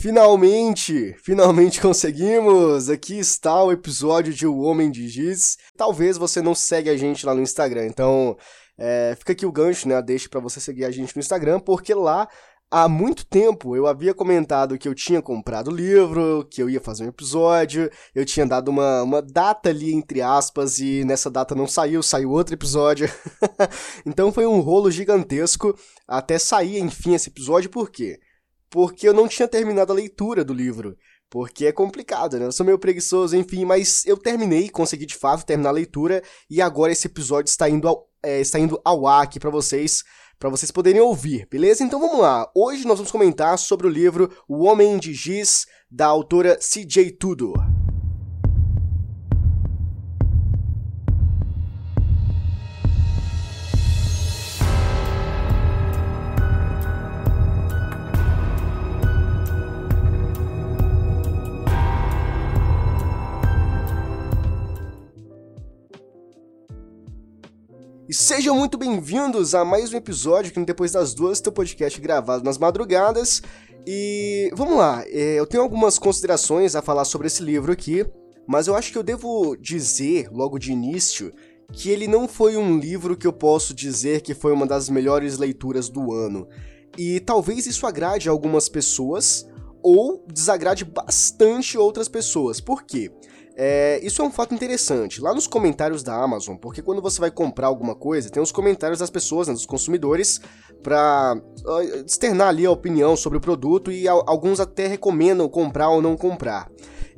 Finalmente, finalmente conseguimos! Aqui está o episódio de O Homem de Giz. Talvez você não segue a gente lá no Instagram, então é, fica aqui o gancho, né? Deixa para você seguir a gente no Instagram, porque lá há muito tempo eu havia comentado que eu tinha comprado o livro, que eu ia fazer um episódio, eu tinha dado uma, uma data ali, entre aspas, e nessa data não saiu, saiu outro episódio. então foi um rolo gigantesco até sair, enfim, esse episódio, por quê? Porque eu não tinha terminado a leitura do livro. Porque é complicado, né? Eu sou meio preguiçoso, enfim, mas eu terminei, consegui de fato terminar a leitura, e agora esse episódio está indo ao, é, está indo ao ar aqui para vocês, para vocês poderem ouvir, beleza? Então vamos lá. Hoje nós vamos comentar sobre o livro O Homem de Giz, da autora C.J. Tudor. Sejam muito bem-vindos a mais um episódio no Depois das Duas, teu podcast gravado nas madrugadas. E vamos lá, é, eu tenho algumas considerações a falar sobre esse livro aqui, mas eu acho que eu devo dizer logo de início que ele não foi um livro que eu posso dizer que foi uma das melhores leituras do ano. E talvez isso agrade algumas pessoas ou desagrade bastante outras pessoas. Por quê? É, isso é um fato interessante. Lá nos comentários da Amazon, porque quando você vai comprar alguma coisa, tem os comentários das pessoas, né, dos consumidores, para externar ali a opinião sobre o produto e alguns até recomendam comprar ou não comprar.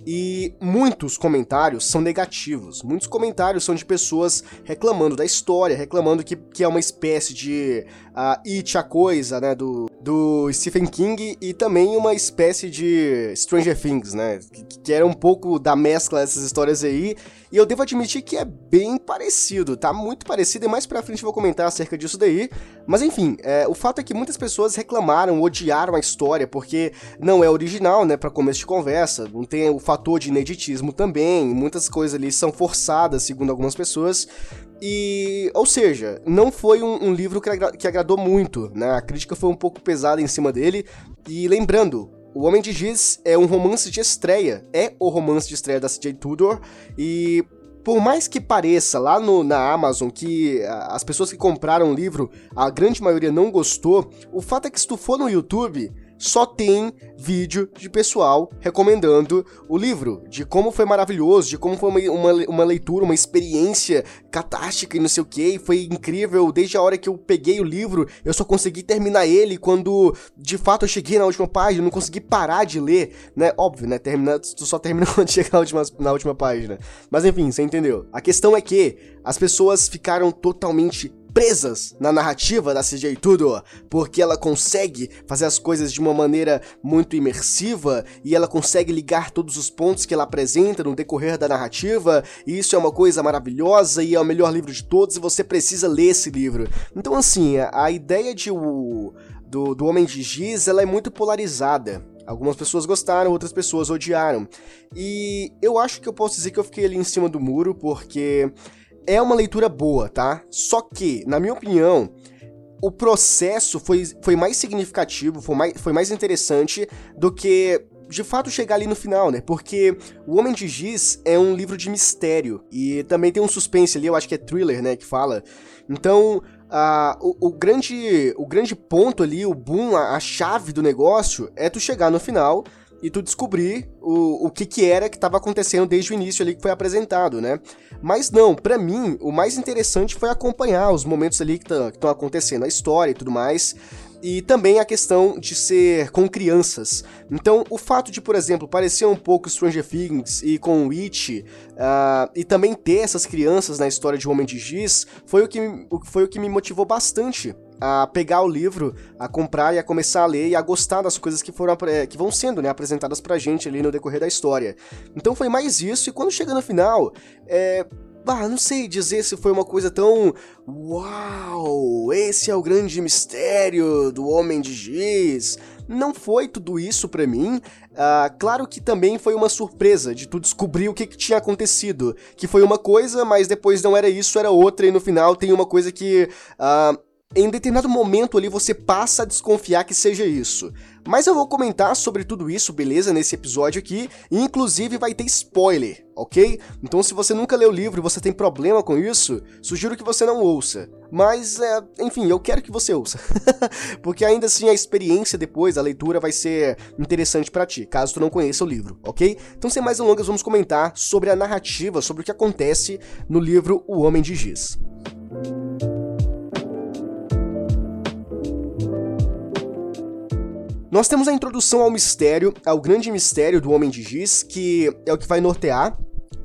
E muitos comentários são negativos. Muitos comentários são de pessoas reclamando da história, reclamando que, que é uma espécie de uh, It a Coisa, né, do, do Stephen King, e também uma espécie de Stranger Things, né, que, que era um pouco da mescla dessas histórias aí. E eu devo admitir que é bem parecido, tá? Muito parecido, e mais pra frente eu vou comentar acerca disso daí. Mas enfim, é, o fato é que muitas pessoas reclamaram, odiaram a história, porque não é original, né, pra começo de conversa. Não tem o fator de ineditismo também, muitas coisas ali são forçadas, segundo algumas pessoas. E, ou seja, não foi um, um livro que, agra que agradou muito, né? A crítica foi um pouco pesada em cima dele. E lembrando, o Homem de Giz é um romance de estreia, é o romance de estreia da CJ Tudor, e por mais que pareça lá no, na Amazon que as pessoas que compraram o livro, a grande maioria não gostou, o fato é que se tu for no YouTube, só tem vídeo de pessoal recomendando o livro, de como foi maravilhoso, de como foi uma, uma, uma leitura, uma experiência catástica e não sei o que, foi incrível. Desde a hora que eu peguei o livro, eu só consegui terminar ele quando de fato eu cheguei na última página, não consegui parar de ler, né? Óbvio, né? Termina, tu só termina quando chega na última, na última página. Mas enfim, você entendeu. A questão é que as pessoas ficaram totalmente presas na narrativa da CJ Tudor, porque ela consegue fazer as coisas de uma maneira muito imersiva e ela consegue ligar todos os pontos que ela apresenta no decorrer da narrativa, e isso é uma coisa maravilhosa e é o melhor livro de todos e você precisa ler esse livro. Então assim, a ideia de o do, do Homem de Giz, ela é muito polarizada. Algumas pessoas gostaram, outras pessoas odiaram. E eu acho que eu posso dizer que eu fiquei ali em cima do muro, porque é uma leitura boa, tá? Só que, na minha opinião, o processo foi, foi mais significativo, foi mais, foi mais interessante do que de fato chegar ali no final, né? Porque O Homem de Giz é um livro de mistério e também tem um suspense ali, eu acho que é thriller, né, que fala. Então, uh, o, o, grande, o grande ponto ali, o boom, a, a chave do negócio é tu chegar no final e tu descobrir o, o que que era que estava acontecendo desde o início ali que foi apresentado, né? Mas não, para mim, o mais interessante foi acompanhar os momentos ali que estão acontecendo, a história e tudo mais, e também a questão de ser com crianças. Então, o fato de, por exemplo, parecer um pouco Stranger Things e com Witch, uh, e também ter essas crianças na história de Homem de Giz, foi o que, foi o que me motivou bastante a pegar o livro, a comprar e a começar a ler e a gostar das coisas que foram que vão sendo né, apresentadas pra gente ali no decorrer da história. Então foi mais isso, e quando chega no final, é. Bah, não sei dizer se foi uma coisa tão. Uau! Esse é o grande mistério do Homem de Giz. Não foi tudo isso para mim. Uh, claro que também foi uma surpresa de tu descobrir o que, que, tinha acontecido. Que foi uma coisa, mas depois não era isso, era outra, e no final tem uma coisa que. Uh, em determinado momento ali você passa a desconfiar que seja isso. Mas eu vou comentar sobre tudo isso, beleza, nesse episódio aqui, e inclusive vai ter spoiler, ok? Então se você nunca leu o livro e você tem problema com isso, sugiro que você não ouça. Mas, é, enfim, eu quero que você ouça. Porque ainda assim a experiência depois, a leitura vai ser interessante para ti, caso tu não conheça o livro, ok? Então sem mais delongas, vamos comentar sobre a narrativa, sobre o que acontece no livro O Homem de Giz. Nós temos a introdução ao mistério, ao grande mistério do Homem de Giz, que é o que vai nortear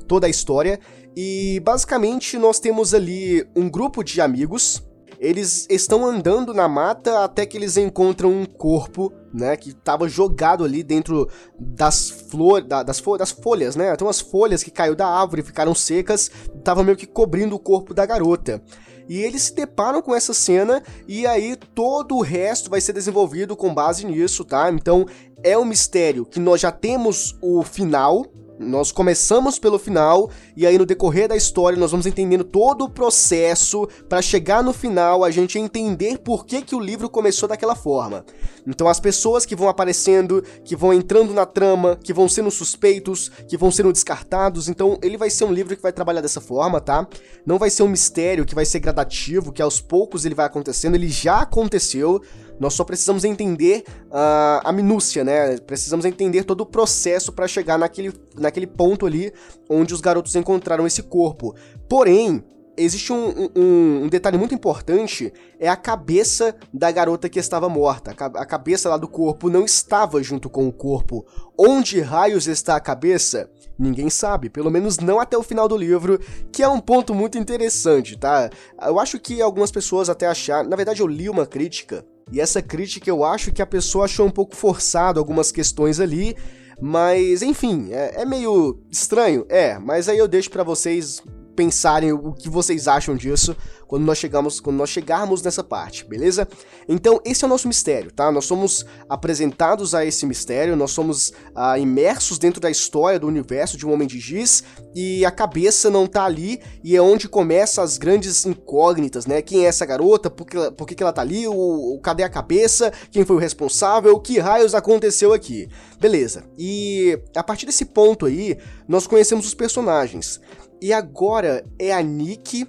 toda a história. E basicamente nós temos ali um grupo de amigos. Eles estão andando na mata até que eles encontram um corpo, né, que estava jogado ali dentro das flores, da, das, fo das folhas, né? Tem umas folhas que caiu da árvore, ficaram secas, tava meio que cobrindo o corpo da garota. E eles se deparam com essa cena e aí todo o resto vai ser desenvolvido com base nisso, tá? Então é um mistério que nós já temos o final, nós começamos pelo final e aí no decorrer da história nós vamos entendendo todo o processo para chegar no final a gente entender por que, que o livro começou daquela forma. Então as pessoas que vão aparecendo, que vão entrando na trama, que vão sendo suspeitos, que vão sendo descartados, então ele vai ser um livro que vai trabalhar dessa forma, tá? Não vai ser um mistério que vai ser gradativo, que aos poucos ele vai acontecendo, ele já aconteceu. Nós só precisamos entender uh, a minúcia, né? Precisamos entender todo o processo para chegar naquele, naquele ponto ali onde os garotos encontraram esse corpo. Porém, existe um, um, um, detalhe muito importante, é a cabeça da garota que estava morta. A cabeça lá do corpo não estava junto com o corpo. Onde raios está a cabeça? Ninguém sabe, pelo menos não até o final do livro, que é um ponto muito interessante, tá? Eu acho que algumas pessoas até acharam, na verdade eu li uma crítica e essa crítica eu acho que a pessoa achou um pouco forçado algumas questões ali, mas enfim, é, é meio estranho, é, mas aí eu deixo para vocês pensarem o que vocês acham disso quando nós chegamos, quando nós chegarmos nessa parte, beleza? Então esse é o nosso mistério, tá? Nós somos apresentados a esse mistério, nós somos ah, imersos dentro da história do universo de um homem de giz e a cabeça não tá ali e é onde começam as grandes incógnitas, né? Quem é essa garota? Por que, por que, que ela tá ali? O, o, cadê a cabeça? Quem foi o responsável? Que raios aconteceu aqui? Beleza. E a partir desse ponto aí, nós conhecemos os personagens. E agora é a Nick,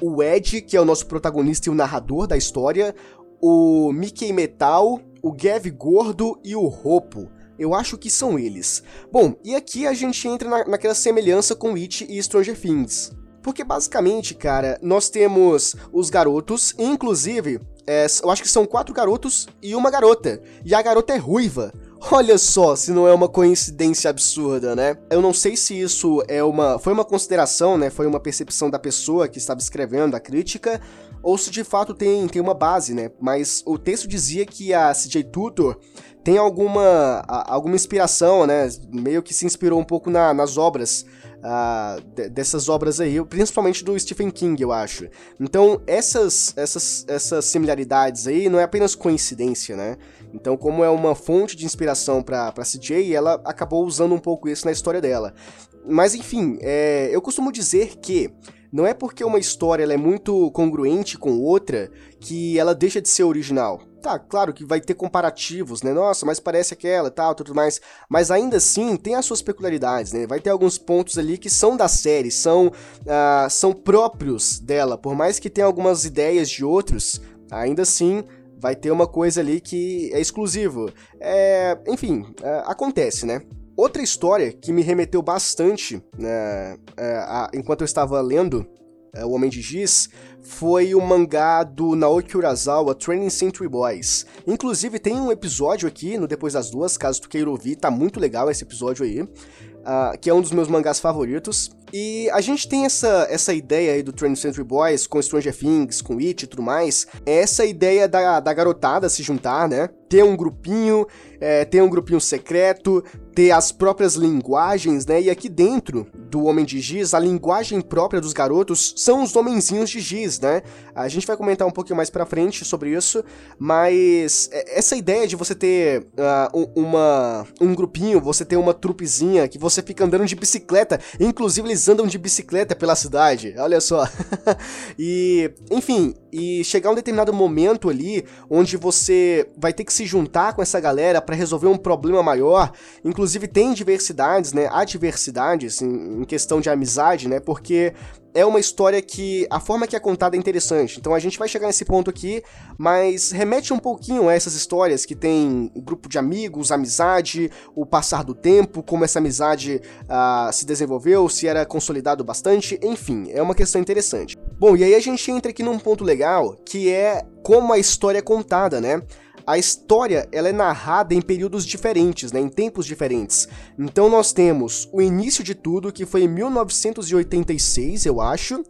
o Ed, que é o nosso protagonista e o narrador da história, o Mickey Metal, o Gav Gordo e o Ropo. Eu acho que são eles. Bom, e aqui a gente entra na, naquela semelhança com It e Stranger Things. Porque basicamente, cara, nós temos os garotos, inclusive, é, eu acho que são quatro garotos e uma garota. E a garota é ruiva. Olha só, se não é uma coincidência absurda, né? Eu não sei se isso é uma foi uma consideração, né? Foi uma percepção da pessoa que estava escrevendo a crítica ou se de fato tem, tem uma base, né? Mas o texto dizia que a CJ Tutor tem alguma, alguma inspiração, né? Meio que se inspirou um pouco na, nas obras uh, dessas obras aí, principalmente do Stephen King, eu acho. Então, essas, essas, essas similaridades aí não é apenas coincidência, né? Então, como é uma fonte de inspiração para CJ, ela acabou usando um pouco isso na história dela. Mas, enfim, é, eu costumo dizer que não é porque uma história é muito congruente com outra que ela deixa de ser original. Tá, claro que vai ter comparativos, né? Nossa, mas parece aquela, tal, tudo mais. Mas ainda assim, tem as suas peculiaridades, né? Vai ter alguns pontos ali que são da série, são, uh, são próprios dela. Por mais que tenha algumas ideias de outros, ainda assim vai ter uma coisa ali que é exclusivo. É, enfim, é, acontece, né? Outra história que me remeteu bastante né, é, a, enquanto eu estava lendo é, O Homem de Giz foi o mangá do Naoki Urasawa, Training Century Boys. Inclusive tem um episódio aqui no Depois das Duas, caso tu queira ouvir, tá muito legal esse episódio aí, uh, que é um dos meus mangás favoritos. E a gente tem essa, essa ideia aí do Training Century Boys com Stranger Things, com It e tudo mais. É essa ideia da, da garotada se juntar, né? Ter um grupinho, é, ter um grupinho secreto, ter as próprias linguagens, né? E aqui dentro do Homem de Giz, a linguagem própria dos garotos são os homenzinhos de giz, né? A gente vai comentar um pouquinho mais pra frente sobre isso, mas é, essa ideia de você ter uh, uma, um grupinho, você ter uma trupezinha, que você fica andando de bicicleta, inclusive eles andam de bicicleta pela cidade, olha só. e, enfim, e chegar um determinado momento ali onde você vai ter que se juntar com essa galera para resolver um problema maior. Inclusive tem diversidades, né? Adversidades em, em questão de amizade, né? Porque é uma história que a forma que é contada é interessante. Então a gente vai chegar nesse ponto aqui, mas remete um pouquinho a essas histórias que tem grupo de amigos, amizade, o passar do tempo, como essa amizade uh, se desenvolveu, se era consolidado bastante, enfim, é uma questão interessante. Bom, e aí a gente entra aqui num ponto legal, que é como a história é contada, né? a história ela é narrada em períodos diferentes, né, em tempos diferentes. Então nós temos o início de tudo, que foi em 1986, eu acho,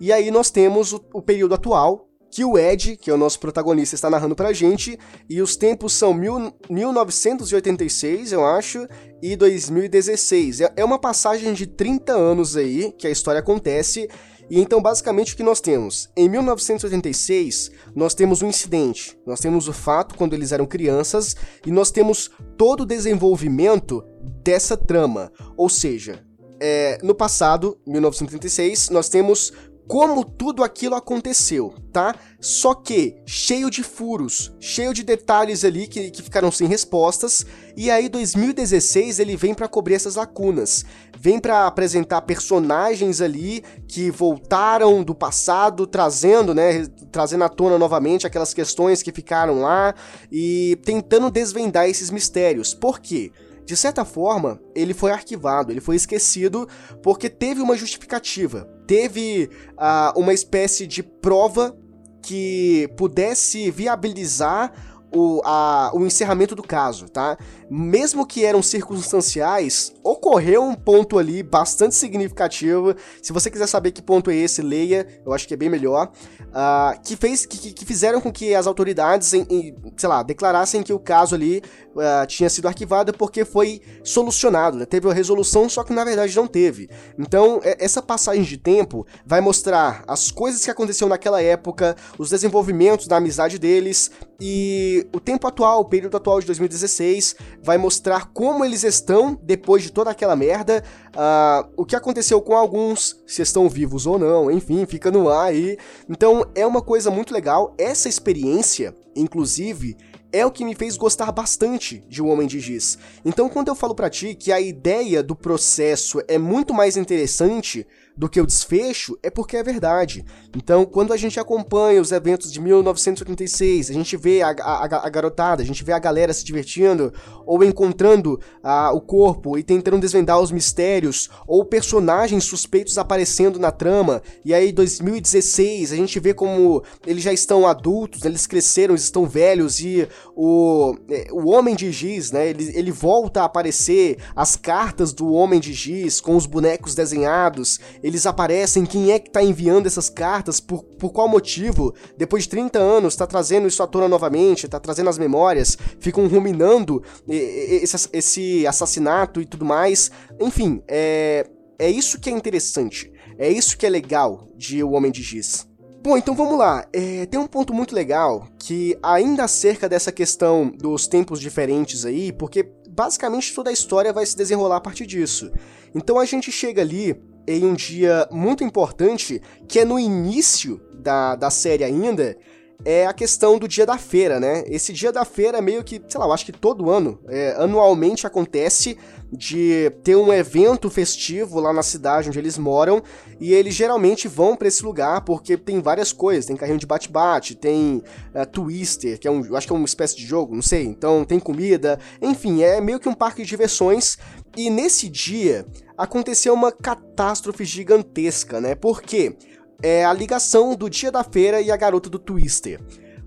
e aí nós temos o, o período atual, que o Ed, que é o nosso protagonista, está narrando pra gente, e os tempos são mil, 1986, eu acho, e 2016. É, é uma passagem de 30 anos aí que a história acontece, e então, basicamente, o que nós temos? Em 1986, nós temos um incidente, nós temos o fato quando eles eram crianças, e nós temos todo o desenvolvimento dessa trama. Ou seja, é, no passado, 1986, nós temos como tudo aquilo aconteceu, tá? Só que cheio de furos, cheio de detalhes ali que, que ficaram sem respostas, e aí 2016 ele vem para cobrir essas lacunas, vem para apresentar personagens ali que voltaram do passado, trazendo, né, trazendo à tona novamente aquelas questões que ficaram lá e tentando desvendar esses mistérios. Por quê? De certa forma, ele foi arquivado, ele foi esquecido porque teve uma justificativa, teve uh, uma espécie de prova que pudesse viabilizar o, a, o encerramento do caso, tá? Mesmo que eram circunstanciais, ocorreu um ponto ali bastante significativo. Se você quiser saber que ponto é esse, leia, eu acho que é bem melhor. Uh, que, fez, que, que, fizeram com que as autoridades, em, em, sei lá, declarassem que o caso ali uh, tinha sido arquivado porque foi solucionado, né? Teve uma resolução, só que na verdade não teve. Então, é, essa passagem de tempo vai mostrar as coisas que aconteceram naquela época, os desenvolvimentos da amizade deles e o tempo atual, o período atual de 2016, vai mostrar como eles estão depois de toda aquela merda, uh, o que aconteceu com alguns, se estão vivos ou não, enfim, fica no ar aí. Então é uma coisa muito legal. Essa experiência, inclusive, é o que me fez gostar bastante de O Homem de Giz. Então, quando eu falo para ti que a ideia do processo é muito mais interessante do que o desfecho, é porque é verdade. Então, quando a gente acompanha os eventos de 1986, a gente vê a, a, a garotada, a gente vê a galera se divertindo, ou encontrando a, o corpo e tentando desvendar os mistérios, ou personagens suspeitos aparecendo na trama, e aí 2016 a gente vê como eles já estão adultos, eles cresceram, eles estão velhos, e o, é, o Homem de Giz, né, ele, ele volta a aparecer, as cartas do Homem de Giz com os bonecos desenhados, eles aparecem, quem é que tá enviando essas cartas, por, por qual motivo, depois de 30 anos, tá trazendo isso à tona novamente, tá trazendo as memórias, ficam ruminando esse, esse assassinato e tudo mais. Enfim, é, é isso que é interessante, é isso que é legal de O Homem de Giz. Bom, então vamos lá. É, tem um ponto muito legal que ainda acerca dessa questão dos tempos diferentes aí, porque basicamente toda a história vai se desenrolar a partir disso. Então a gente chega ali em um dia muito importante, que é no início da, da série ainda, é a questão do dia da feira, né? Esse dia da feira é meio que, sei lá, eu acho que todo ano, é, anualmente acontece de ter um evento festivo lá na cidade onde eles moram e eles geralmente vão para esse lugar porque tem várias coisas, tem carrinho de bate-bate, tem uh, Twister, que é um, eu acho que é uma espécie de jogo, não sei, então tem comida, enfim, é meio que um parque de diversões e nesse dia aconteceu uma catástrofe gigantesca, né? Porque é a ligação do dia da feira e a garota do Twister.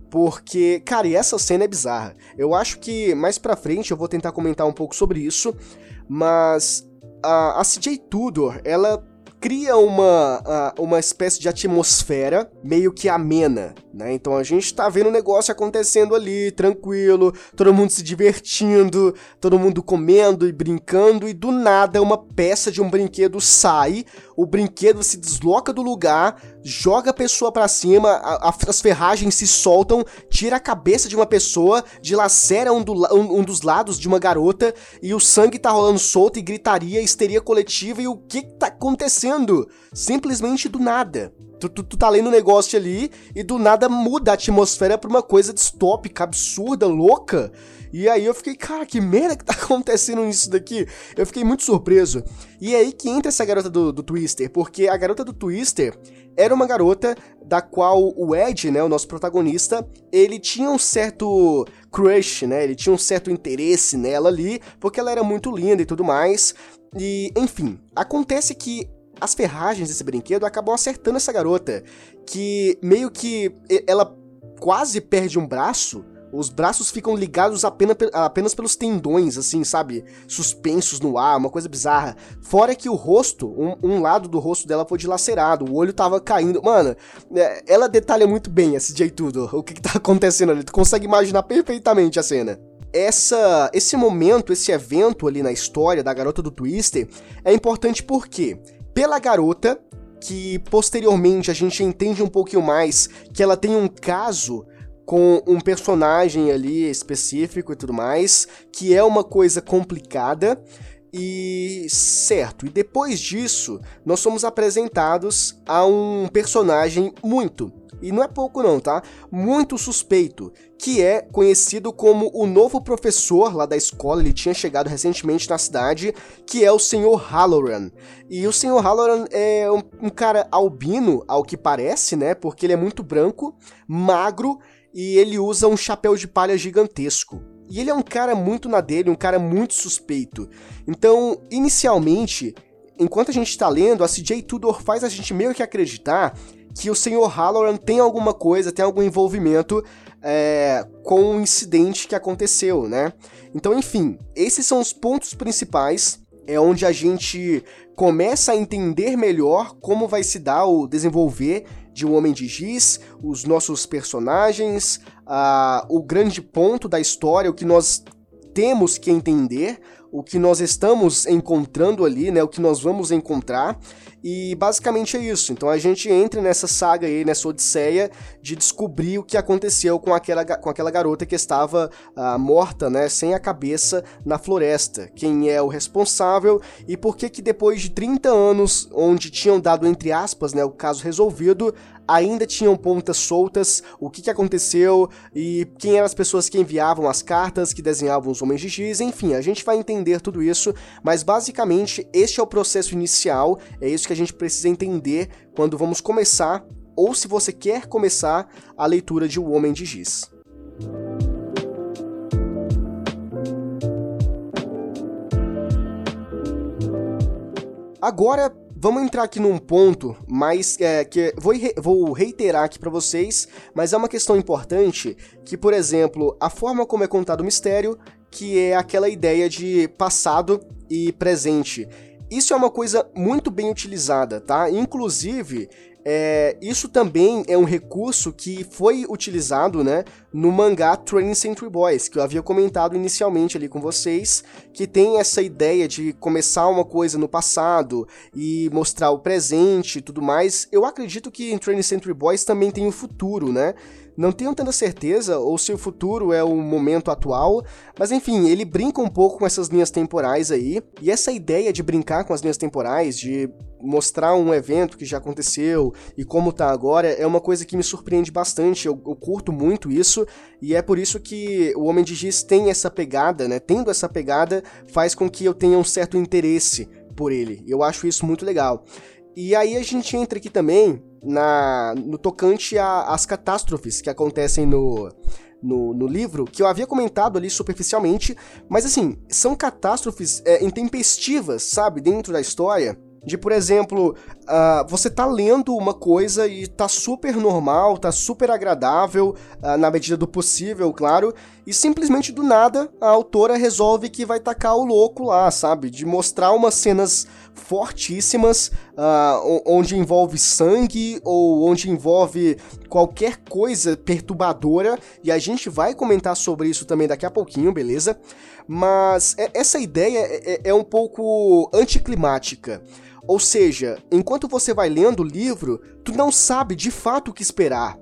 Porque, cara, e essa cena é bizarra. Eu acho que mais pra frente eu vou tentar comentar um pouco sobre isso, mas a, a CJ Tudor, ela cria uma, uma espécie de atmosfera meio que amena, né? Então a gente tá vendo o negócio acontecendo ali, tranquilo, todo mundo se divertindo, todo mundo comendo e brincando, e do nada uma peça de um brinquedo sai, o brinquedo se desloca do lugar, joga a pessoa para cima, a, a, as ferragens se soltam, tira a cabeça de uma pessoa, dilacera um, do, um, um, dos lados de uma garota e o sangue tá rolando solto e gritaria, histeria coletiva e o que, que tá acontecendo? Simplesmente do nada. Tu, tu, tu, tá lendo um negócio ali e do nada muda a atmosfera pra uma coisa distópica, absurda, louca. E aí eu fiquei, cara, que merda que tá acontecendo nisso daqui? Eu fiquei muito surpreso. E é aí que entra essa garota do, do Twister, porque a garota do Twister era uma garota da qual o Ed, né, o nosso protagonista, ele tinha um certo crush, né? Ele tinha um certo interesse nela ali, porque ela era muito linda e tudo mais. E, enfim, acontece que as ferragens desse brinquedo acabam acertando essa garota, que meio que ela quase perde um braço os braços ficam ligados apenas, apenas pelos tendões, assim, sabe? Suspensos no ar, uma coisa bizarra. Fora que o rosto, um, um lado do rosto dela foi dilacerado, o olho tava caindo. Mano, é, ela detalha muito bem esse dia e tudo, o que, que tá acontecendo ali. Tu consegue imaginar perfeitamente a cena essa, esse momento, esse evento ali na história da garota do Twister é importante porque, pela garota, que posteriormente a gente entende um pouquinho mais que ela tem um caso com um personagem ali específico e tudo mais, que é uma coisa complicada. E certo, e depois disso, nós somos apresentados a um personagem muito, e não é pouco não, tá? Muito suspeito, que é conhecido como o novo professor lá da escola, ele tinha chegado recentemente na cidade, que é o Sr. Halloran. E o Sr. Halloran é um, um cara albino, ao que parece, né? Porque ele é muito branco, magro e ele usa um chapéu de palha gigantesco. E ele é um cara muito na dele, um cara muito suspeito. Então, inicialmente, enquanto a gente está lendo, a CJ Tudor faz a gente meio que acreditar que o Sr. Halloran tem alguma coisa, tem algum envolvimento é, com o incidente que aconteceu, né? Então, enfim, esses são os pontos principais. É onde a gente começa a entender melhor como vai se dar o desenvolver de Um Homem de Giz, os nossos personagens, uh, o grande ponto da história, o que nós temos que entender, o que nós estamos encontrando ali, né, o que nós vamos encontrar, e basicamente é isso. Então a gente entra nessa saga aí, nessa odisseia de descobrir o que aconteceu com aquela, com aquela garota que estava uh, morta, né, sem a cabeça na floresta. Quem é o responsável e por que que depois de 30 anos, onde tinham dado entre aspas, né, o caso resolvido, ainda tinham pontas soltas, o que, que aconteceu e quem eram as pessoas que enviavam as cartas, que desenhavam os homens de Giz, enfim, a gente vai entender tudo isso, mas basicamente este é o processo inicial, é isso que a gente precisa entender quando vamos começar, ou se você quer começar, a leitura de O Homem de Giz. Agora, Vamos entrar aqui num ponto mais é, que vou, vou reiterar aqui para vocês, mas é uma questão importante que, por exemplo, a forma como é contado o mistério, que é aquela ideia de passado e presente. Isso é uma coisa muito bem utilizada, tá? Inclusive, é, isso também é um recurso que foi utilizado né, no mangá Training Century Boys, que eu havia comentado inicialmente ali com vocês, que tem essa ideia de começar uma coisa no passado e mostrar o presente e tudo mais. Eu acredito que em Training Century Boys também tem o futuro, né? Não tenho tanta certeza ou se o futuro é o momento atual, mas enfim, ele brinca um pouco com essas linhas temporais aí. E essa ideia de brincar com as linhas temporais, de mostrar um evento que já aconteceu e como tá agora, é uma coisa que me surpreende bastante. Eu, eu curto muito isso e é por isso que o Homem de Giz tem essa pegada, né? Tendo essa pegada, faz com que eu tenha um certo interesse por ele. Eu acho isso muito legal. E aí a gente entra aqui também na, no tocante às catástrofes que acontecem no, no, no, livro, que eu havia comentado ali superficialmente, mas assim, são catástrofes é, intempestivas, sabe, dentro da história. De, por exemplo, uh, você tá lendo uma coisa e tá super normal, tá super agradável, uh, na medida do possível, claro, e simplesmente do nada a autora resolve que vai tacar o louco lá, sabe? De mostrar umas cenas fortíssimas, uh, onde envolve sangue ou onde envolve qualquer coisa perturbadora, e a gente vai comentar sobre isso também daqui a pouquinho, beleza? Mas essa ideia é, é, é um pouco anticlimática. Ou seja, enquanto você vai lendo o livro, tu não sabe de fato o que esperar.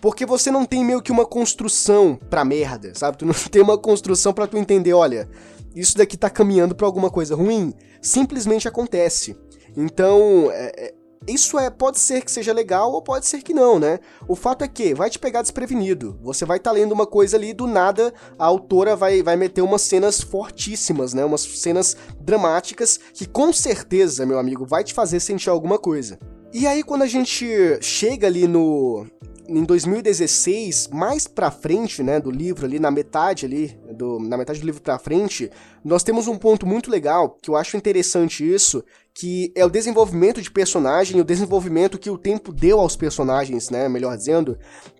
Porque você não tem meio que uma construção pra merda, sabe? Tu não tem uma construção para tu entender, olha, isso daqui tá caminhando para alguma coisa ruim. Simplesmente acontece. Então, é, é, isso é pode ser que seja legal ou pode ser que não, né? O fato é que vai te pegar desprevenido. Você vai estar tá lendo uma coisa ali do nada, a autora vai, vai meter umas cenas fortíssimas, né? Umas cenas dramáticas que com certeza, meu amigo, vai te fazer sentir alguma coisa. E aí quando a gente chega ali no em 2016, mais pra frente, né, do livro ali, na metade ali, do, na metade do livro pra frente, nós temos um ponto muito legal, que eu acho interessante isso, que é o desenvolvimento de personagem, o desenvolvimento que o tempo deu aos personagens, né, melhor dizendo,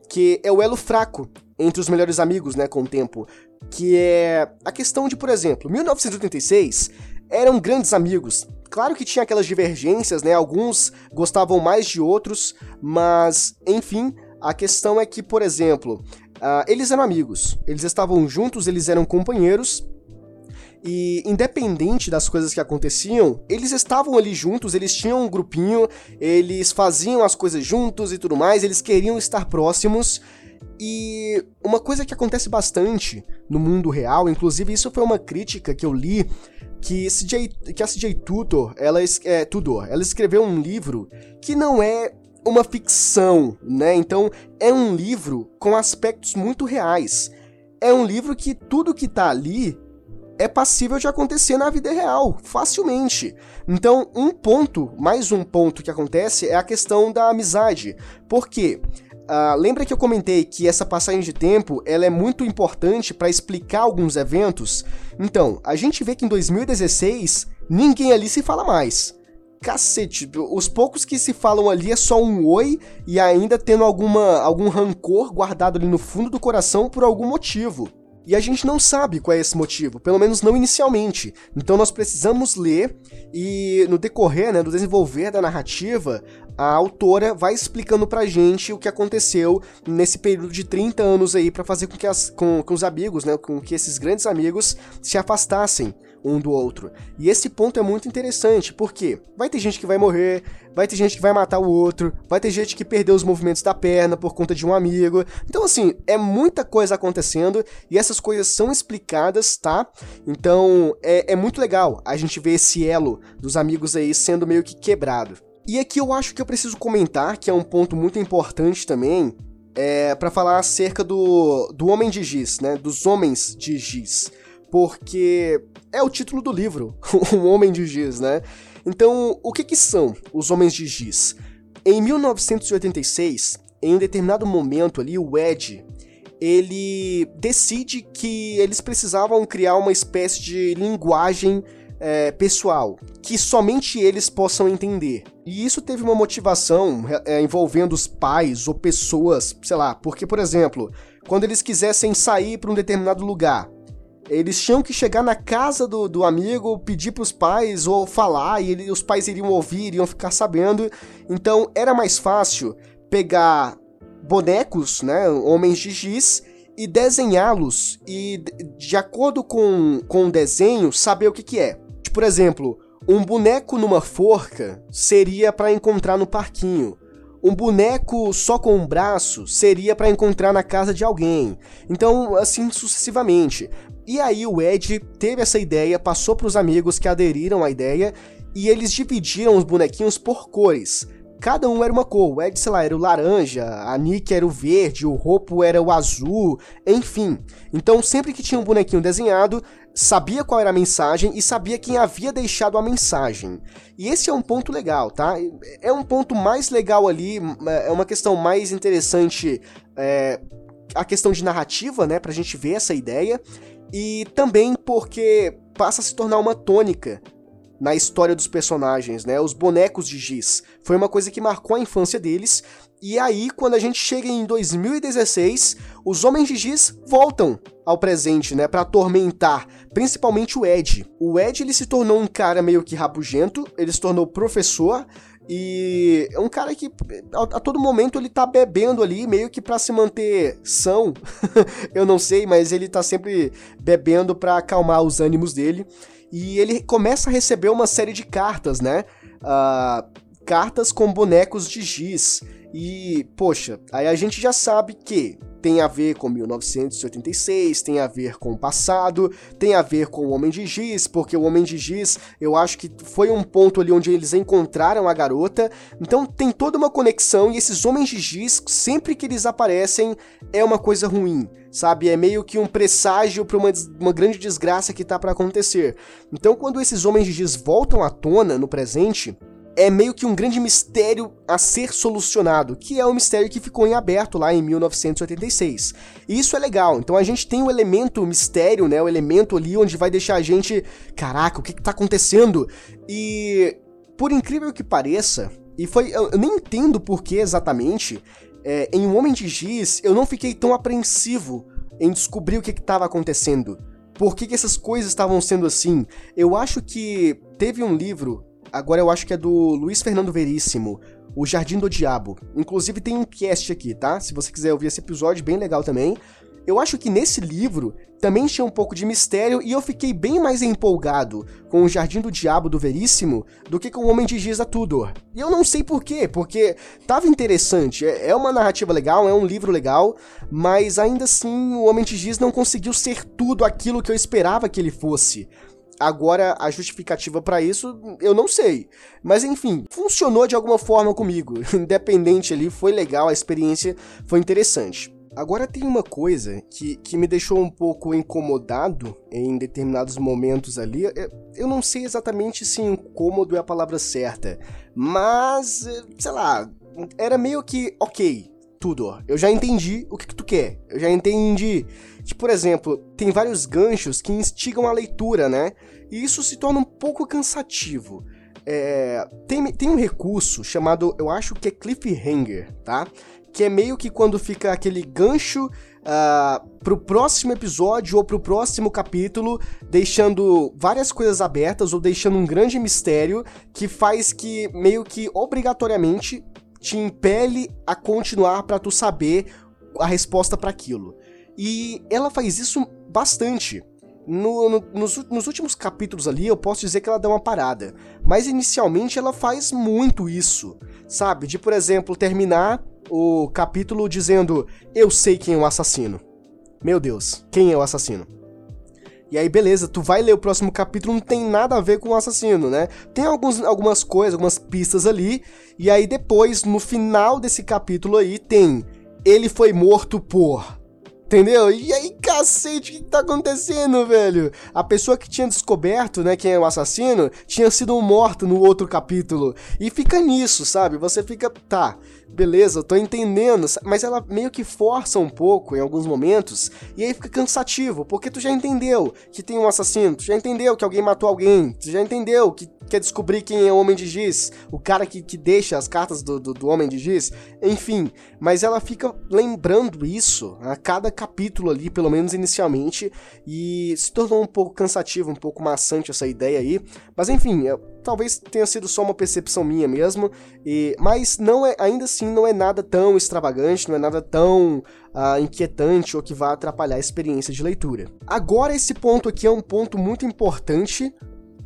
que é o elo fraco entre os melhores amigos, né, com o tempo, que é a questão de, por exemplo, 1986 eram grandes amigos, Claro que tinha aquelas divergências, né? Alguns gostavam mais de outros, mas, enfim, a questão é que, por exemplo, uh, eles eram amigos, eles estavam juntos, eles eram companheiros, e independente das coisas que aconteciam, eles estavam ali juntos, eles tinham um grupinho, eles faziam as coisas juntos e tudo mais, eles queriam estar próximos. E uma coisa que acontece bastante no mundo real, inclusive isso foi uma crítica que eu li, que, CJ, que a CJ Tudor, ela, é, Tudor, ela escreveu um livro que não é uma ficção, né? Então é um livro com aspectos muito reais. É um livro que tudo que tá ali é passível de acontecer na vida real, facilmente. Então, um ponto, mais um ponto que acontece é a questão da amizade. Por quê? Uh, lembra que eu comentei que essa passagem de tempo ela é muito importante para explicar alguns eventos? Então, a gente vê que em 2016 ninguém ali se fala mais cacete. Os poucos que se falam ali é só um oi e ainda tendo alguma, algum rancor guardado ali no fundo do coração por algum motivo. E a gente não sabe qual é esse motivo, pelo menos não inicialmente. Então nós precisamos ler e no decorrer, né, do desenvolver da narrativa, a autora vai explicando pra gente o que aconteceu nesse período de 30 anos aí para fazer com que, as, com, com os amigos, né, com que esses grandes amigos se afastassem um do outro. E esse ponto é muito interessante, porque vai ter gente que vai morrer, vai ter gente que vai matar o outro, vai ter gente que perdeu os movimentos da perna por conta de um amigo. Então, assim, é muita coisa acontecendo e essas coisas são explicadas, tá? Então, é, é muito legal a gente ver esse elo dos amigos aí sendo meio que quebrado. E aqui eu acho que eu preciso comentar, que é um ponto muito importante também, é, para falar acerca do, do Homem de Giz, né? Dos Homens de Giz porque é o título do livro, Um Homem de Giz, né? Então, o que, que são os Homens de Giz? Em 1986, em um determinado momento ali, o Ed, ele decide que eles precisavam criar uma espécie de linguagem é, pessoal, que somente eles possam entender. E isso teve uma motivação é, envolvendo os pais ou pessoas, sei lá, porque, por exemplo, quando eles quisessem sair para um determinado lugar, eles tinham que chegar na casa do, do amigo, pedir pros pais ou falar, e ele, os pais iriam ouvir, iriam ficar sabendo. Então era mais fácil pegar bonecos, né, homens de giz, e desenhá-los, e de acordo com, com o desenho, saber o que, que é. Por exemplo, um boneco numa forca seria para encontrar no parquinho. Um boneco só com um braço seria para encontrar na casa de alguém. Então, assim sucessivamente. E aí o Ed teve essa ideia, passou para os amigos que aderiram à ideia e eles dividiram os bonequinhos por cores. Cada um era uma cor. O Ed, sei lá, era o laranja, a Nick era o verde, o Ropo era o azul, enfim. Então, sempre que tinha um bonequinho desenhado, sabia qual era a mensagem e sabia quem havia deixado a mensagem. E esse é um ponto legal, tá? É um ponto mais legal ali, é uma questão mais interessante, é, a questão de narrativa, né, pra gente ver essa ideia e também porque passa a se tornar uma tônica na história dos personagens, né? Os bonecos de giz. Foi uma coisa que marcou a infância deles. E aí, quando a gente chega em 2016, os homens de giz voltam ao presente, né, para atormentar, principalmente o Ed. O Ed ele se tornou um cara meio que rabugento, ele se tornou professor, e é um cara que a, a, todo momento ele tá bebendo ali, meio que para se manter são. eu não sei, mas ele tá sempre bebendo para acalmar os ânimos dele. E ele começa a receber uma série de cartas, né? uh, cartas com bonecos de giz. E, poxa, aí a gente já sabe que tem a ver com 1986, tem a ver com o passado, tem a ver com o Homem de Giz, porque o Homem de Giz, eu acho que foi um ponto ali onde eles encontraram a garota. Então tem toda uma conexão e esses Homens de Giz, sempre que eles aparecem, é uma coisa ruim, sabe? É meio que um presságio para uma, uma grande desgraça que tá para acontecer. Então quando esses Homens de Giz voltam à tona no presente, é meio que um grande mistério a ser solucionado, que é o mistério que ficou em aberto lá em 1986. E isso é legal. Então a gente tem o elemento mistério, né, o elemento ali onde vai deixar a gente, caraca, o que que tá acontecendo? E por incrível que pareça, e foi eu, eu nem entendo por que exatamente, é, em Um Homem de Giz eu não fiquei tão apreensivo em descobrir o que estava acontecendo. Por que, que essas coisas estavam sendo assim? Eu acho que teve um livro Agora eu acho que é do Luiz Fernando Veríssimo, O Jardim do Diabo. Inclusive tem um cast aqui, tá? Se você quiser ouvir esse episódio, bem legal também. Eu acho que nesse livro também tinha um pouco de mistério e eu fiquei bem mais empolgado com o Jardim do Diabo do Veríssimo do que com o Homem de Giz da Tudor. E eu não sei porquê, porque tava interessante, é, é uma narrativa legal, é um livro legal, mas ainda assim o Homem de Giz não conseguiu ser tudo aquilo que eu esperava que ele fosse. Agora, a justificativa para isso, eu não sei. Mas enfim, funcionou de alguma forma comigo. Independente ali, foi legal, a experiência foi interessante. Agora tem uma coisa que, que me deixou um pouco incomodado em determinados momentos ali. Eu não sei exatamente se incômodo é a palavra certa, mas, sei lá, era meio que ok, Eu já entendi o que, que tu quer. Eu já entendi que, por exemplo, tem vários ganchos que instigam a leitura, né? E isso se torna um pouco cansativo. É, tem, tem um recurso chamado, eu acho que é cliffhanger, tá? Que é meio que quando fica aquele gancho uh, pro próximo episódio ou pro próximo capítulo, deixando várias coisas abertas ou deixando um grande mistério que faz que meio que obrigatoriamente te impele a continuar para tu saber a resposta para aquilo. E ela faz isso bastante. No, no, nos, nos, últimos capítulos ali, eu posso dizer que ela dá uma parada. Mas inicialmente ela faz muito isso. Sabe? De, por exemplo, terminar o capítulo dizendo: Eu sei quem é o assassino. Meu Deus, quem é o assassino? E aí, beleza, tu vai ler o próximo capítulo, não tem nada a ver com o assassino, né? Tem alguns, algumas coisas, algumas pistas ali, e aí depois, no final desse capítulo aí, tem. Ele foi morto por Entendeu? E aí, cacete, o que tá acontecendo, velho? A pessoa que tinha descoberto, né, quem é o assassino, tinha sido morto no outro capítulo. E fica nisso, sabe? Você fica, tá, beleza, eu tô entendendo, mas ela meio que força um pouco em alguns momentos, e aí fica cansativo, porque tu já entendeu que tem um assassino, tu já entendeu que alguém matou alguém, tu já entendeu que quer descobrir quem é o Homem de Giz, o cara que, que deixa as cartas do, do, do Homem de Giz, enfim, mas ela fica lembrando isso a cada capítulo ali, pelo menos inicialmente, e se tornou um pouco cansativo, um pouco maçante essa ideia aí, mas enfim, eu, talvez tenha sido só uma percepção minha mesmo, e, mas não é, ainda assim não é nada tão extravagante, não é nada tão uh, inquietante ou que vá atrapalhar a experiência de leitura. Agora esse ponto aqui é um ponto muito importante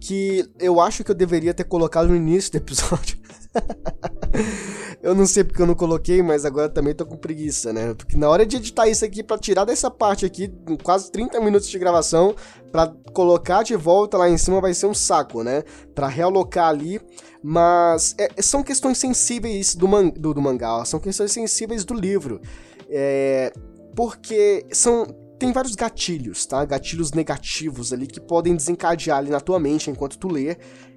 que eu acho que eu deveria ter colocado no início do episódio. eu não sei porque eu não coloquei, mas agora também tô com preguiça, né? Porque na hora de editar isso aqui, para tirar dessa parte aqui, quase 30 minutos de gravação, para colocar de volta lá em cima vai ser um saco, né? Para realocar ali. Mas é, são questões sensíveis do, man, do, do, mangá, são questões sensíveis do livro. É, porque são tem vários gatilhos, tá? Gatilhos negativos ali que podem desencadear ali na tua mente enquanto tu lê.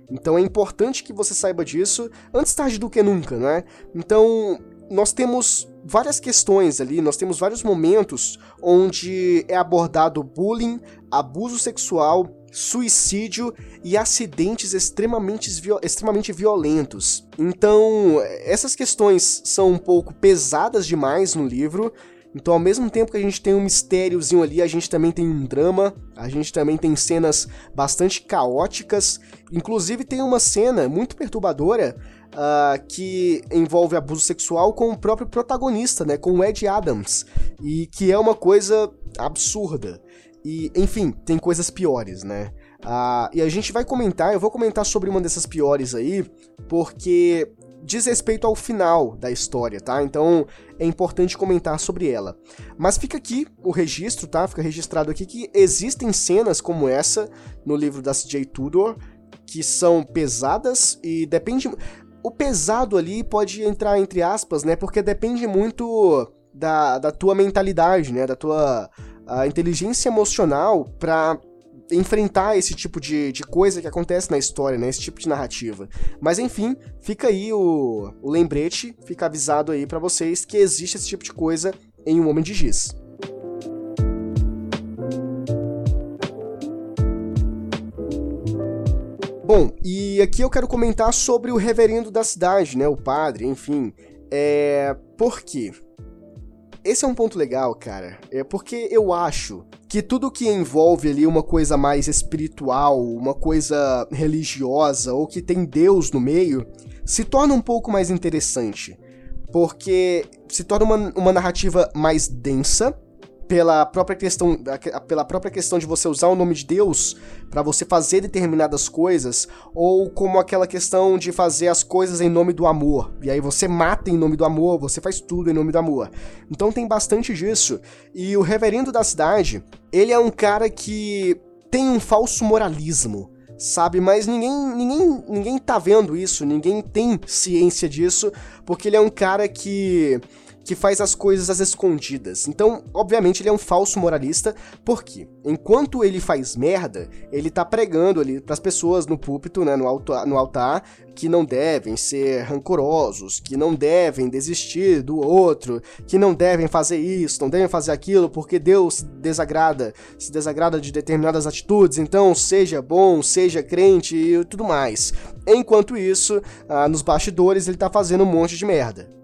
Então é importante que você saiba disso antes tarde do que nunca, né? Então, nós temos várias questões ali, nós temos vários momentos onde é abordado bullying, abuso sexual, suicídio e acidentes extremamente, extremamente violentos. Então, essas questões são um pouco pesadas demais no livro, então, ao mesmo tempo que a gente tem um mistériozinho ali, a gente também tem um drama, a gente também tem cenas bastante caóticas. Inclusive, tem uma cena muito perturbadora uh, que envolve abuso sexual com o próprio protagonista, né? Com o Ed Adams. E que é uma coisa absurda. E, enfim, tem coisas piores, né? Ah, e a gente vai comentar, eu vou comentar sobre uma dessas piores aí, porque diz respeito ao final da história, tá? Então é importante comentar sobre ela. Mas fica aqui o registro, tá? Fica registrado aqui que existem cenas como essa no livro da C.J. Tudor que são pesadas e depende. O pesado ali pode entrar entre aspas, né? Porque depende muito da, da tua mentalidade, né? Da tua inteligência emocional pra enfrentar esse tipo de, de coisa que acontece na história, né? Esse tipo de narrativa. Mas enfim, fica aí o, o lembrete, fica avisado aí para vocês que existe esse tipo de coisa em Um Homem de Giz. Bom, e aqui eu quero comentar sobre o reverendo da cidade, né? O padre, enfim. É. Por quê? Esse é um ponto legal, cara. É porque eu acho que tudo que envolve ali uma coisa mais espiritual, uma coisa religiosa ou que tem Deus no meio, se torna um pouco mais interessante. Porque se torna uma, uma narrativa mais densa, pela própria questão pela própria questão de você usar o nome de Deus para você fazer determinadas coisas ou como aquela questão de fazer as coisas em nome do amor. E aí você mata em nome do amor você faz tudo em nome do amor. Então tem bastante disso. E o reverendo da cidade ele é um cara que tem um falso moralismo sabe? Mas ninguém, ninguém, ninguém tá vendo isso, ninguém tem ciência disso, porque ele é um cara que que faz as coisas às escondidas. Então, obviamente, ele é um falso moralista, porque enquanto ele faz merda, ele tá pregando ali pras pessoas no púlpito, né, no altar, no altar, que não devem ser rancorosos, que não devem desistir do outro, que não devem fazer isso, não devem fazer aquilo, porque Deus se desagrada, se desagrada de determinadas atitudes, então seja bom, seja crente e tudo mais. Enquanto isso, ah, nos bastidores ele tá fazendo um monte de merda.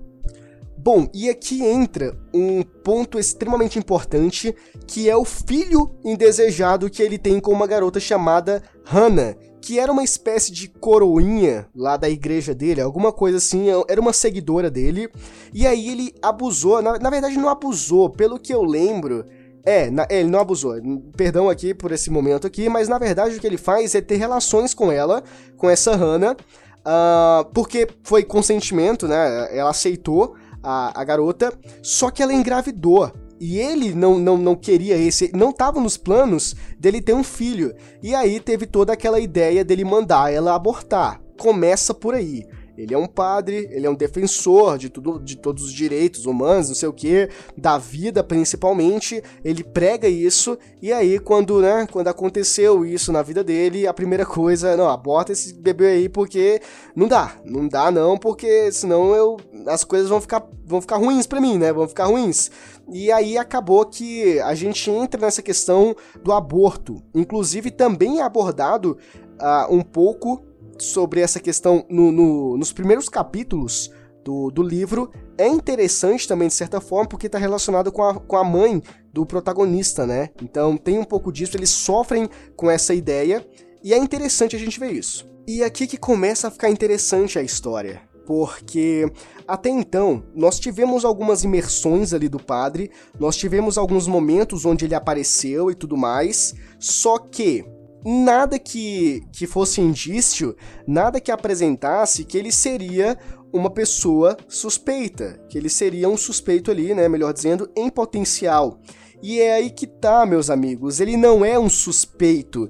Bom, e aqui entra um ponto extremamente importante, que é o filho indesejado que ele tem com uma garota chamada Hannah, que era uma espécie de coroinha lá da igreja dele, alguma coisa assim, era uma seguidora dele, e aí ele abusou, na, na verdade não abusou, pelo que eu lembro, é, na, ele não abusou. Perdão aqui por esse momento aqui, mas na verdade o que ele faz é ter relações com ela, com essa Hannah, uh, porque foi consentimento, né? Ela aceitou a, a garota, só que ela engravidou. E ele não, não, não queria esse, não estava nos planos dele ter um filho. E aí teve toda aquela ideia dele mandar ela abortar. Começa por aí. Ele é um padre, ele é um defensor de tudo, de todos os direitos humanos, não sei o que, da vida principalmente. Ele prega isso e aí quando, né, quando aconteceu isso na vida dele, a primeira coisa, não, aborta esse bebê aí porque não dá, não dá não, porque senão eu as coisas vão ficar vão ficar ruins para mim, né? Vão ficar ruins. E aí acabou que a gente entra nessa questão do aborto. Inclusive também é abordado uh, um pouco sobre essa questão no, no, nos primeiros capítulos do, do livro é interessante também, de certa forma, porque está relacionado com a, com a mãe do protagonista, né? Então tem um pouco disso, eles sofrem com essa ideia, e é interessante a gente ver isso. E é aqui que começa a ficar interessante a história, porque até então nós tivemos algumas imersões ali do padre, nós tivemos alguns momentos onde ele apareceu e tudo mais, só que nada que, que fosse indício, nada que apresentasse que ele seria uma pessoa suspeita, que ele seria um suspeito ali, né, melhor dizendo, em potencial. E é aí que tá, meus amigos, ele não é um suspeito,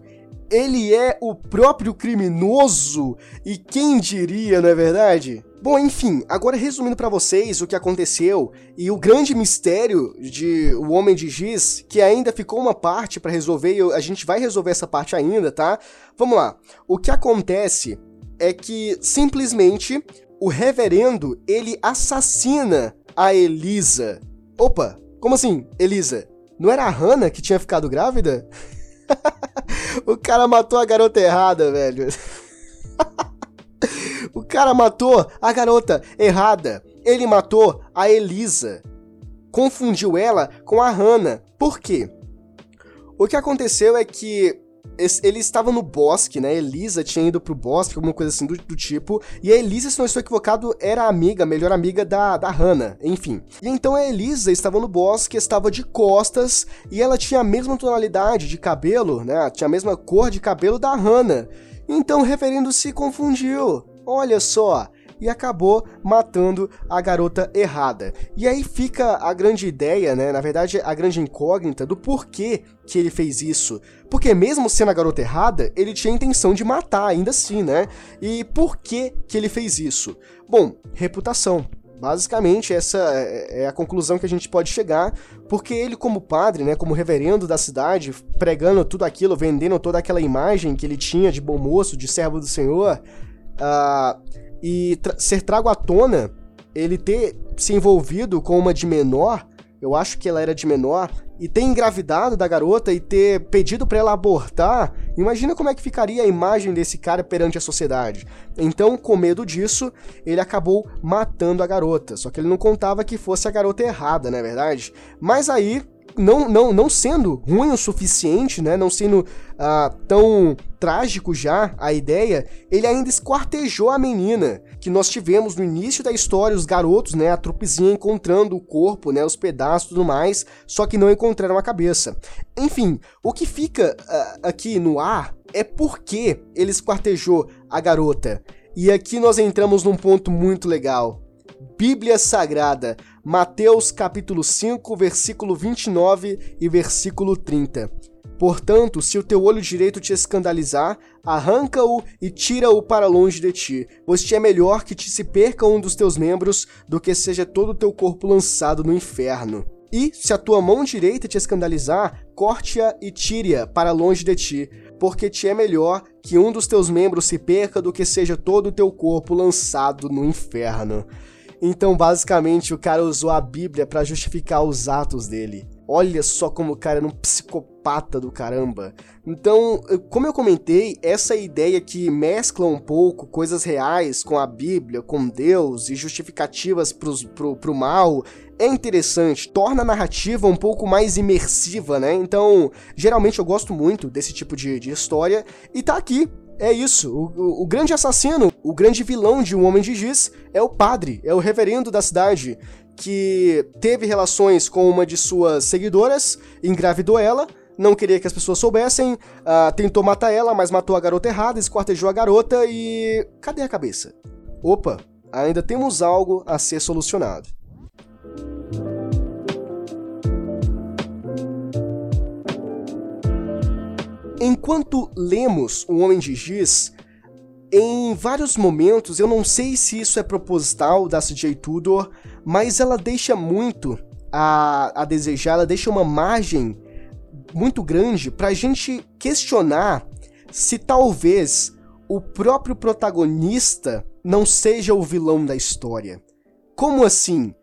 ele é o próprio criminoso, e quem diria, não é verdade? Bom, enfim, agora resumindo para vocês o que aconteceu e o grande mistério de O Homem de Giz, que ainda ficou uma parte para resolver e a gente vai resolver essa parte ainda, tá? Vamos lá. O que acontece é que simplesmente o reverendo, ele assassina a Elisa. Opa, como assim, Elisa? Não era a Hannah que tinha ficado grávida? o cara matou a garota errada, velho. O cara matou a garota errada. Ele matou a Elisa. Confundiu ela com a Hannah. Por quê? O que aconteceu é que ele estava no bosque, né? Elisa tinha ido pro bosque, alguma coisa assim do, do, tipo. E a Elisa, se não estou equivocado, era amiga, melhor amiga da, da Hannah, enfim. E então a Elisa estava no bosque, estava de costas, e ela tinha a mesma tonalidade de cabelo, né? Tinha a mesma cor de cabelo da Hannah. Então o reverendo se confundiu. Olha só, e acabou matando a garota errada. E aí fica a grande ideia, né? Na verdade, a grande incógnita do porquê que ele fez isso. Porque mesmo sendo a garota errada, ele tinha a intenção de matar ainda assim, né? E por que que ele fez isso? Bom, reputação. Basicamente, essa é, é a conclusão que a gente pode chegar, porque ele, como padre, né, como reverendo da cidade, pregando tudo aquilo, vendendo toda aquela imagem que ele tinha de bom moço, de servo do Senhor, uh, e tra ser trago à tona, ele ter se envolvido com uma de menor, eu acho que ela era de menor, e ter engravidado da garota e ter pedido para ela abortar, imagina como é que ficaria a imagem desse cara perante a sociedade. Então, com medo disso, ele acabou matando a garota. Só que ele não contava que fosse a garota errada, não é verdade? Mas aí não, não, não sendo ruim o suficiente, né? Não sendo uh, tão trágico já a ideia, ele ainda esquartejou a menina, que nós tivemos no início da história, os garotos, né? A trupezinha encontrando o corpo, né? Os pedaços e tudo mais, só que não encontraram a cabeça. Enfim, o que fica uh, aqui no ar é porque ele esquartejou a garota. E aqui nós entramos num ponto muito legal. Bíblia Sagrada, Mateus capítulo 5, versículo 29 e versículo 30. Portanto, se o teu olho direito te escandalizar, arranca-o e tira-o para longe de ti, pois te é melhor que te se perca um dos teus membros do que seja todo o teu corpo lançado no inferno. E, se a tua mão direita te escandalizar, corte-a e tire-a para longe de ti, porque te é melhor que um dos teus membros se perca do que seja todo o teu corpo lançado no inferno. Então, basicamente, o cara usou a Bíblia para justificar os atos dele. Olha só como o cara era um psicopata do caramba. Então, como eu comentei, essa ideia que mescla um pouco coisas reais com a Bíblia, com Deus e justificativas pros, pro, pro mal é interessante, torna a narrativa um pouco mais imersiva, né? Então, geralmente eu gosto muito desse tipo de, de história e tá aqui é isso. O, o, grande assassino, o grande vilão de Um Homem de Giz é o padre, é o reverendo da cidade, que teve relações com uma de suas seguidoras, engravidou ela, não queria que as pessoas soubessem, uh, tentou matar ela, mas matou a garota errada, esquartejou a garota e. Cadê a cabeça? Opa, ainda temos algo a ser solucionado. Enquanto lemos O Homem de Giz, em vários momentos, eu não sei se isso é proposital da CJ Tudor, mas ela deixa muito a, a desejar, ela deixa uma margem muito grande para a gente questionar se talvez o próprio protagonista não seja o vilão da história. Como assim?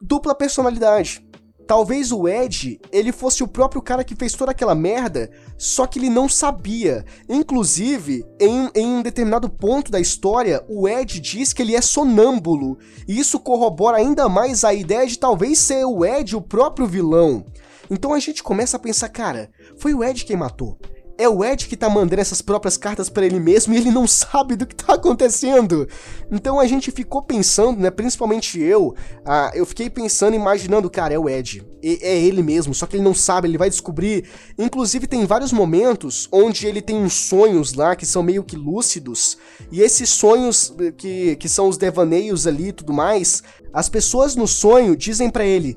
Dupla personalidade. Talvez o Ed, ele fosse o próprio cara que fez toda aquela merda, só que ele não sabia. Inclusive, em, em um determinado ponto da história, o Ed diz que ele é sonâmbulo. E isso corrobora ainda mais a ideia de talvez ser o Ed o próprio vilão. Então a gente começa a pensar, cara, foi o Ed quem matou é o Ed que tá mandando essas próprias cartas para ele mesmo e ele não sabe do que tá acontecendo. Então a gente ficou pensando, né, principalmente eu, ah, eu fiquei pensando, imaginando, cara, é o Ed, é ele mesmo, só que ele não sabe, ele vai descobrir. Inclusive tem vários momentos onde ele tem uns sonhos lá que são meio que lúcidos, e esses sonhos eh, que, que são os devaneios ali e tudo mais, as pessoas no sonho dizem para ele,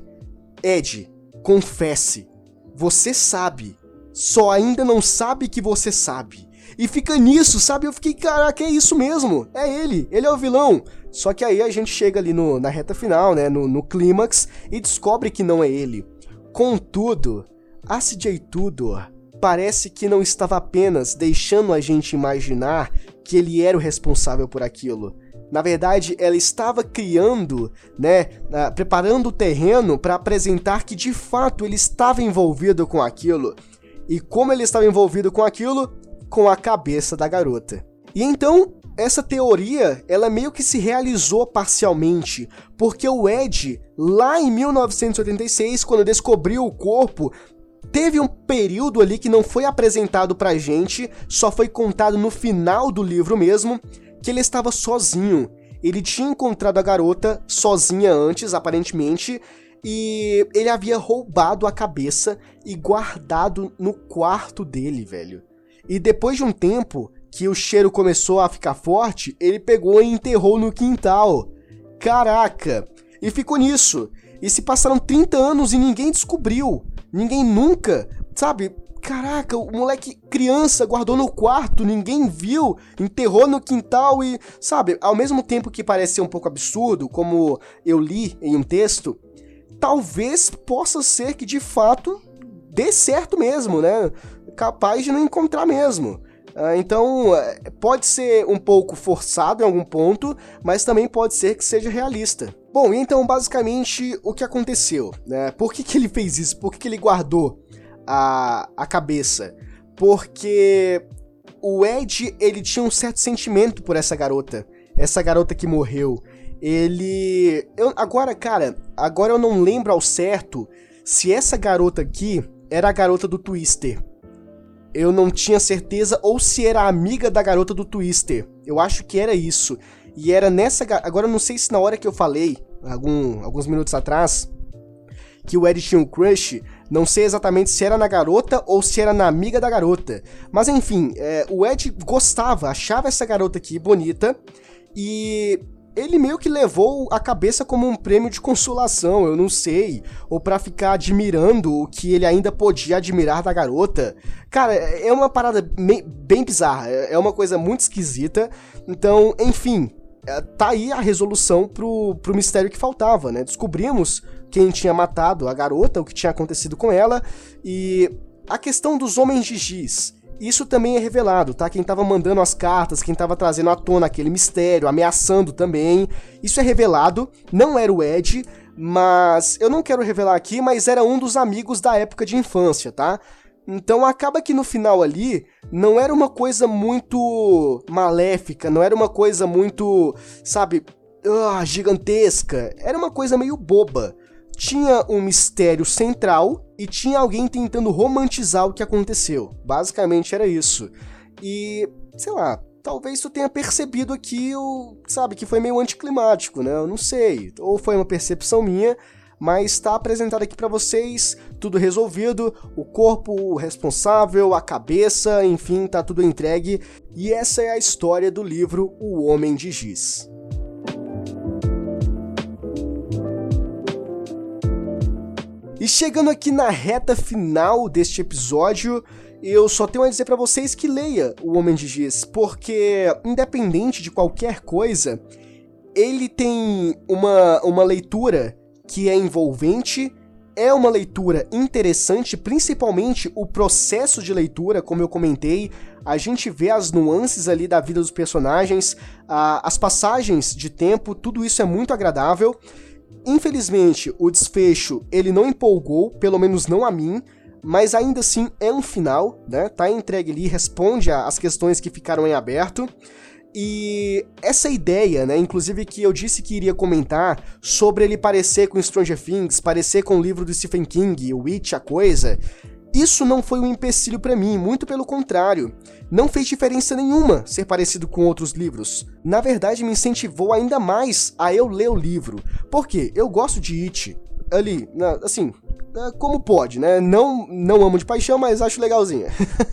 Ed, confesse, você sabe só ainda não sabe que você sabe. E fica nisso, sabe? Eu fiquei, caraca, é isso mesmo. É ele, ele é o vilão. Só que aí a gente chega ali no, na reta final, né? No, no clímax, e descobre que não é ele. Contudo, a CJ Tudor parece que não estava apenas deixando a gente imaginar que ele era o responsável por aquilo. Na verdade, ela estava criando, né, preparando o terreno para apresentar que de fato ele estava envolvido com aquilo e como ele estava envolvido com aquilo, com a cabeça da garota. E então, essa teoria, ela meio que se realizou parcialmente, porque o Ed, lá em 1986, quando descobriu o corpo, teve um período ali que não foi apresentado pra gente, só foi contado no final do livro mesmo, que ele estava sozinho. Ele tinha encontrado a garota sozinha antes, aparentemente, e ele havia roubado a cabeça e guardado no quarto dele, velho. E depois de um tempo que o cheiro começou a ficar forte, ele pegou e enterrou no quintal. Caraca! E ficou nisso. E se passaram 30 anos e ninguém descobriu. Ninguém nunca, sabe? Caraca, o moleque criança guardou no quarto, ninguém viu, enterrou no quintal e, sabe, ao mesmo tempo que parece ser um pouco absurdo, como eu li em um texto, talvez possa ser que de fato dê certo mesmo, né? Capaz de não encontrar mesmo. Uh, então, é, pode ser um pouco forçado em algum ponto, mas também pode ser que seja realista. Bom, então, basicamente, o que aconteceu? Né? Por que, que ele fez isso? Por que, que ele guardou a, a cabeça? Porque o Ed, ele tinha um certo sentimento por essa garota. Essa garota que morreu. Ele... Eu, agora, cara, agora eu não lembro ao certo se essa garota aqui era a garota do Twister eu não tinha certeza ou se era amiga da garota do Twister. Eu acho que era isso. E era nessa. Agora eu não sei se na hora que eu falei, algum, alguns minutos atrás, que o Ed tinha um crush, não sei exatamente se era na garota ou se era na amiga da garota. Mas enfim, é, o Ed gostava, achava essa garota aqui bonita. E ele meio que levou a cabeça como um prêmio de consolação, eu não sei, ou para ficar admirando o que ele ainda podia admirar da garota. Cara, é uma parada bem bizarra, é uma coisa muito esquisita. Então, enfim, é, tá aí a resolução pro, pro mistério que faltava, né? Descobrimos quem tinha matado a garota, o que tinha acontecido com ela, e a questão dos homens de giz isso também é revelado, tá? Quem tava mandando as cartas, quem tava trazendo à tona aquele mistério, ameaçando também. Isso é revelado, não era o Ed, mas eu não quero revelar aqui, mas era um dos amigos da época de infância, tá? Então acaba que no final ali não era uma coisa muito maléfica, não era uma coisa muito, sabe, uh, gigantesca. Era uma coisa meio boba tinha um mistério central e tinha alguém tentando romantizar o que aconteceu. Basicamente era isso. E, sei lá, talvez tu tenha percebido aqui o, sabe, que foi meio anticlimático, né? Eu não sei. Ou foi uma percepção minha, mas está apresentado aqui para vocês, tudo resolvido, o corpo responsável, a cabeça, enfim, tá tudo entregue. E essa é a história do livro O Homem de Giz. E chegando aqui na reta final deste episódio, eu só tenho a dizer para vocês que leia O Homem de Giz, porque independente de qualquer coisa, ele tem uma, uma leitura que é envolvente, é uma leitura interessante, principalmente o processo de leitura, como eu comentei, a gente vê as nuances ali da vida dos personagens, as passagens de tempo, tudo isso é muito agradável. Infelizmente, o desfecho ele não empolgou, pelo menos não a mim, mas ainda assim é um final, né? Tá entregue ali, responde às questões que ficaram em aberto. E essa ideia, né, inclusive que eu disse que iria comentar sobre ele parecer com Stranger Things, parecer com o livro do Stephen King, o Witch, a coisa, isso não foi um empecilho para mim, muito pelo contrário. Não fez diferença nenhuma ser parecido com outros livros. Na verdade, me incentivou ainda mais a eu ler o livro. Por quê? Eu gosto de It. Ali, assim, é, como pode, né? Não, não amo de paixão, mas acho legalzinha.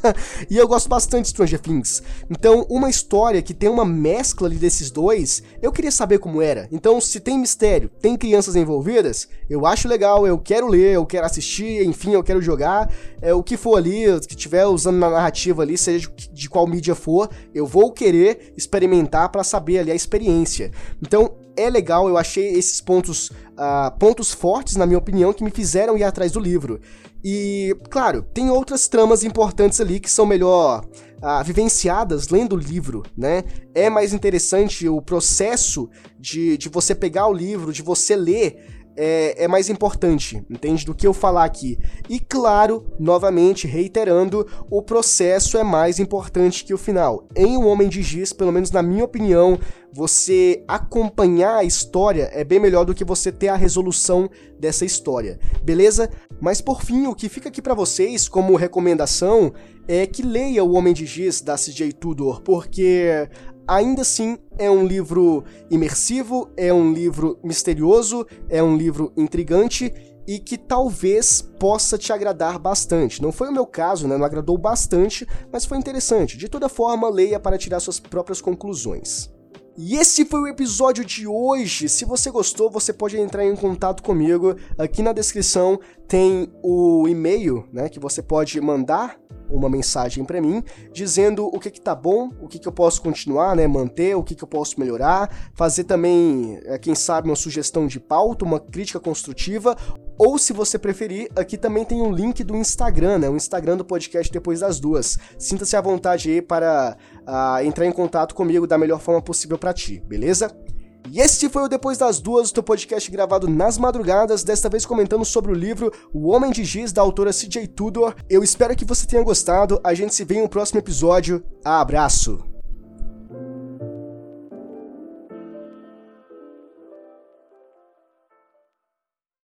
e eu gosto bastante de Stranger Things. Então, uma história que tem uma mescla ali desses dois, eu queria saber como era. Então, se tem mistério, tem crianças envolvidas, eu acho legal, eu quero ler, eu quero assistir, enfim, eu quero jogar. É, o que for ali, que tiver usando na narrativa ali, seja de, de qual mídia for, eu vou querer experimentar para saber ali a experiência. Então, é legal, eu achei esses pontos, uh, pontos fortes, na minha opinião, que me fizeram ir atrás do livro. E, claro, tem outras tramas importantes ali que são melhor uh, vivenciadas lendo o livro, né? É mais interessante o processo de, de você pegar o livro, de você ler é, é, mais importante, entende? Do que eu falar aqui. E claro, novamente, reiterando, o processo é mais importante que o final. Em O Homem de Giz, pelo menos na minha opinião, você acompanhar a história é bem melhor do que você ter a resolução dessa história, beleza? Mas por fim, o que fica aqui para vocês como recomendação é que leia O Homem de Giz da CJ Tudor, porque ainda assim é um livro imersivo, é um livro misterioso, é um livro intrigante e que talvez possa te agradar bastante. Não foi o meu caso, né? Não agradou bastante, mas foi interessante. De toda forma, leia para tirar suas próprias conclusões. E esse foi o episódio de hoje. Se você gostou, você pode entrar em contato comigo. Aqui na descrição tem o e-mail, né, que você pode mandar uma mensagem para mim dizendo o que que tá bom, o que que eu posso continuar, né, manter, o que que eu posso melhorar, fazer também, é, quem sabe, uma sugestão de pauta, uma crítica construtiva, ou se você preferir, aqui também tem um link do Instagram, né, o Instagram do podcast depois das duas. Sinta-se à vontade aí para uh, entrar em contato comigo da melhor forma possível para ti, beleza? E este foi o Depois das Duas, o teu podcast gravado nas madrugadas, desta vez comentando sobre o livro O Homem de Giz, da autora CJ Tudor. Eu espero que você tenha gostado, a gente se vê em um próximo episódio. Abraço!